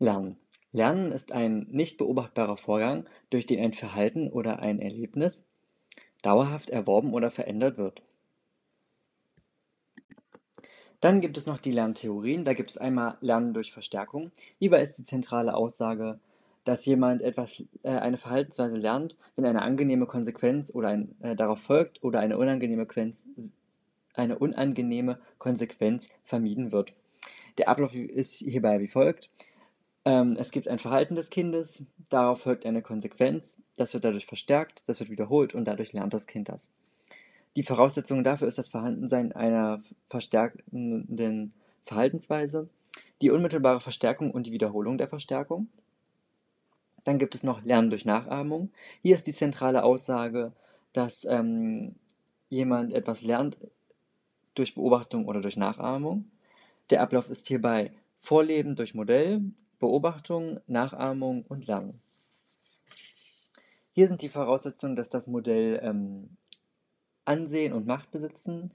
Lernen. Lernen ist ein nicht beobachtbarer Vorgang, durch den ein Verhalten oder ein Erlebnis dauerhaft erworben oder verändert wird. Dann gibt es noch die Lerntheorien. Da gibt es einmal Lernen durch Verstärkung. Hierbei ist die zentrale Aussage, dass jemand etwas, äh, eine Verhaltensweise lernt, wenn eine angenehme Konsequenz oder ein, äh, darauf folgt oder eine unangenehme, eine unangenehme Konsequenz vermieden wird. Der Ablauf ist hierbei wie folgt. Ähm, es gibt ein Verhalten des Kindes, darauf folgt eine Konsequenz, das wird dadurch verstärkt, das wird wiederholt und dadurch lernt das Kind das. Die Voraussetzung dafür ist das Vorhandensein einer verstärkenden Verhaltensweise, die unmittelbare Verstärkung und die Wiederholung der Verstärkung. Dann gibt es noch Lernen durch Nachahmung. Hier ist die zentrale Aussage, dass ähm, jemand etwas lernt durch Beobachtung oder durch Nachahmung. Der Ablauf ist hierbei Vorleben durch Modell, Beobachtung, Nachahmung und Lernen. Hier sind die Voraussetzungen, dass das Modell ähm, Ansehen und Macht besitzen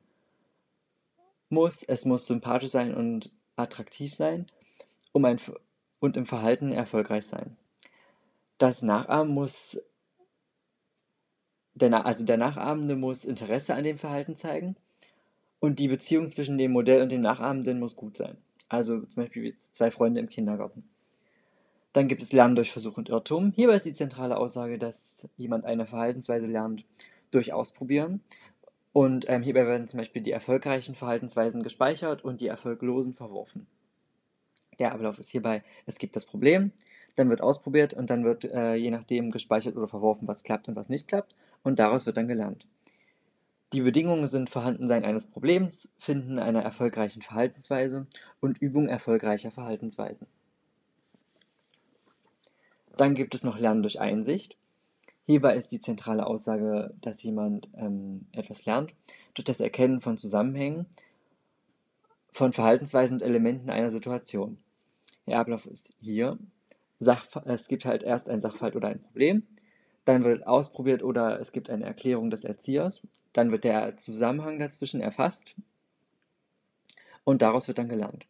muss. Es muss sympathisch sein und attraktiv sein um ein, und im Verhalten erfolgreich sein. Das Nachahmen muss, der, also der Nachahmende muss Interesse an dem Verhalten zeigen und die Beziehung zwischen dem Modell und dem Nachahmenden muss gut sein. Also zum Beispiel zwei Freunde im Kindergarten. Dann gibt es Lernen durch Versuch und Irrtum. Hierbei ist die zentrale Aussage, dass jemand eine Verhaltensweise lernt durch Ausprobieren. Und ähm, hierbei werden zum Beispiel die erfolgreichen Verhaltensweisen gespeichert und die erfolglosen verworfen. Der Ablauf ist hierbei, es gibt das Problem, dann wird ausprobiert und dann wird äh, je nachdem gespeichert oder verworfen, was klappt und was nicht klappt. Und daraus wird dann gelernt. Die Bedingungen sind Vorhandensein eines Problems, Finden einer erfolgreichen Verhaltensweise und Übung erfolgreicher Verhaltensweisen. Dann gibt es noch Lernen durch Einsicht. Hierbei ist die zentrale Aussage, dass jemand ähm, etwas lernt durch das Erkennen von Zusammenhängen, von Verhaltensweisen und Elementen einer Situation. Der Ablauf ist hier. Sach es gibt halt erst ein Sachverhalt oder ein Problem, dann wird ausprobiert oder es gibt eine Erklärung des Erziehers, dann wird der Zusammenhang dazwischen erfasst und daraus wird dann gelernt.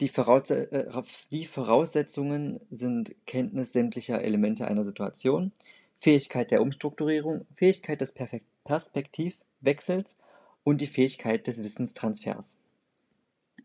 Die, Voraus äh, die Voraussetzungen sind Kenntnis sämtlicher Elemente einer Situation, Fähigkeit der Umstrukturierung, Fähigkeit des Perspektivwechsels und die Fähigkeit des Wissenstransfers.